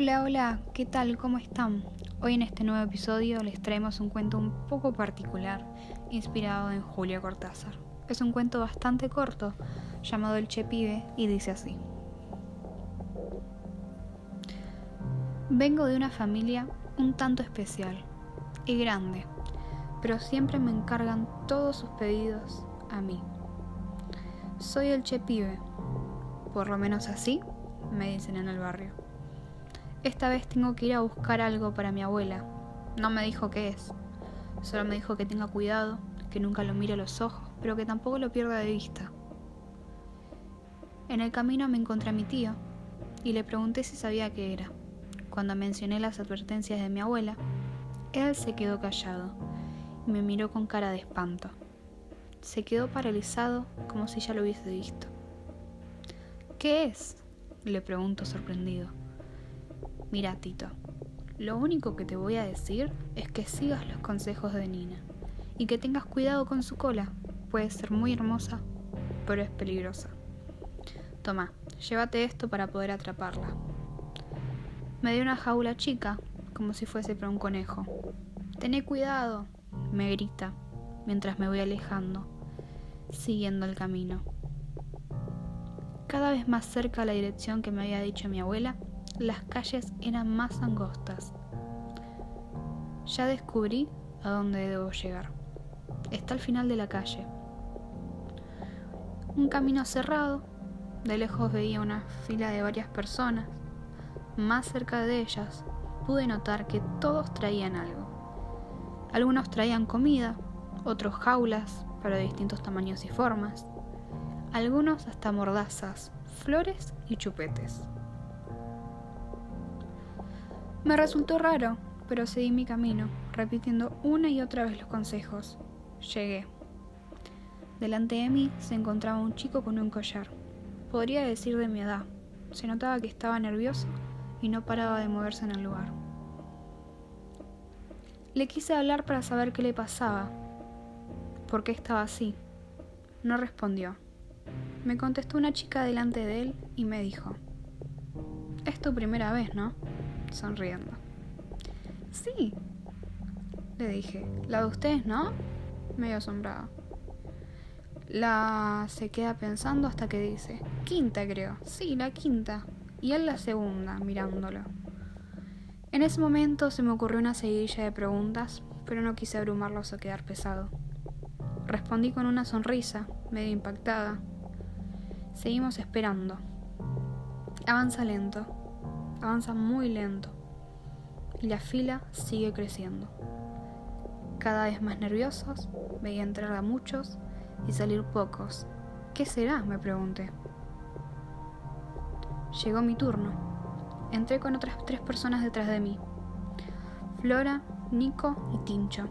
Hola, hola, ¿qué tal? ¿Cómo están? Hoy en este nuevo episodio les traemos un cuento un poco particular, inspirado en Julio Cortázar. Es un cuento bastante corto, llamado El Che Pibe, y dice así. Vengo de una familia un tanto especial y grande, pero siempre me encargan todos sus pedidos a mí. Soy el Che Pibe, por lo menos así me dicen en el barrio. Esta vez tengo que ir a buscar algo para mi abuela. No me dijo qué es. Solo me dijo que tenga cuidado, que nunca lo mire a los ojos, pero que tampoco lo pierda de vista. En el camino me encontré a mi tío y le pregunté si sabía qué era. Cuando mencioné las advertencias de mi abuela, él se quedó callado y me miró con cara de espanto. Se quedó paralizado como si ya lo hubiese visto. ¿Qué es? le pregunto sorprendido. Mira, Tito, lo único que te voy a decir es que sigas los consejos de Nina y que tengas cuidado con su cola. Puede ser muy hermosa, pero es peligrosa. Toma, llévate esto para poder atraparla. Me dio una jaula chica, como si fuese para un conejo. Tené cuidado, me grita, mientras me voy alejando, siguiendo el camino. Cada vez más cerca a la dirección que me había dicho mi abuela, las calles eran más angostas. Ya descubrí a dónde debo llegar. Está al final de la calle. Un camino cerrado. De lejos veía una fila de varias personas. Más cerca de ellas pude notar que todos traían algo. Algunos traían comida, otros jaulas para distintos tamaños y formas, algunos hasta mordazas, flores y chupetes. Me resultó raro, pero seguí mi camino, repitiendo una y otra vez los consejos. Llegué. Delante de mí se encontraba un chico con un collar. Podría decir de mi edad. Se notaba que estaba nervioso y no paraba de moverse en el lugar. Le quise hablar para saber qué le pasaba, por qué estaba así. No respondió. Me contestó una chica delante de él y me dijo, es tu primera vez, ¿no? Sonriendo. Sí, le dije. La de ustedes, ¿no? Medio asombrado. La se queda pensando hasta que dice, quinta creo. Sí, la quinta. Y él la segunda, mirándolo. En ese momento se me ocurrió una seguidilla de preguntas, pero no quise abrumarlos o quedar pesado. Respondí con una sonrisa, medio impactada. Seguimos esperando. Avanza lento, avanza muy lento y la fila sigue creciendo. Cada vez más nerviosos, veía entrar a muchos y salir pocos. ¿Qué será? me pregunté. Llegó mi turno. Entré con otras tres personas detrás de mí. Flora, Nico y Tincho.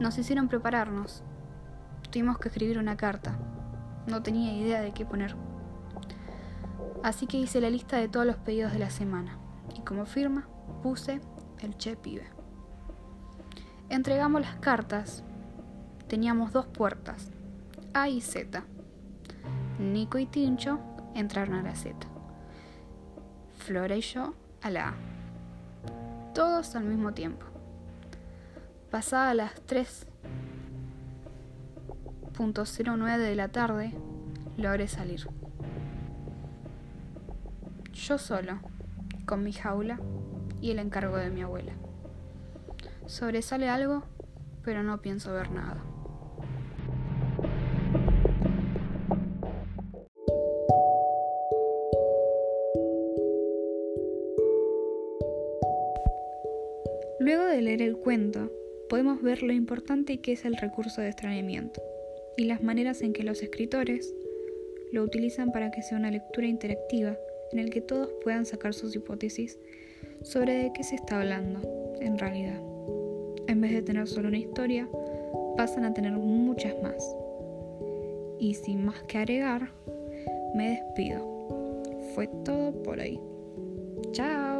Nos hicieron prepararnos. Tuvimos que escribir una carta. No tenía idea de qué poner. Así que hice la lista de todos los pedidos de la semana y como firma puse el Che Pibe. Entregamos las cartas. Teníamos dos puertas, A y Z. Nico y Tincho entraron a la Z. Flora y yo a la A. Todos al mismo tiempo. Pasada las 3.09 de la tarde, logré salir yo solo, con mi jaula y el encargo de mi abuela. Sobresale algo, pero no pienso ver nada. Luego de leer el cuento, podemos ver lo importante que es el recurso de extrañamiento y las maneras en que los escritores lo utilizan para que sea una lectura interactiva en el que todos puedan sacar sus hipótesis sobre de qué se está hablando en realidad. En vez de tener solo una historia, pasan a tener muchas más. Y sin más que agregar, me despido. Fue todo por ahí. Chao.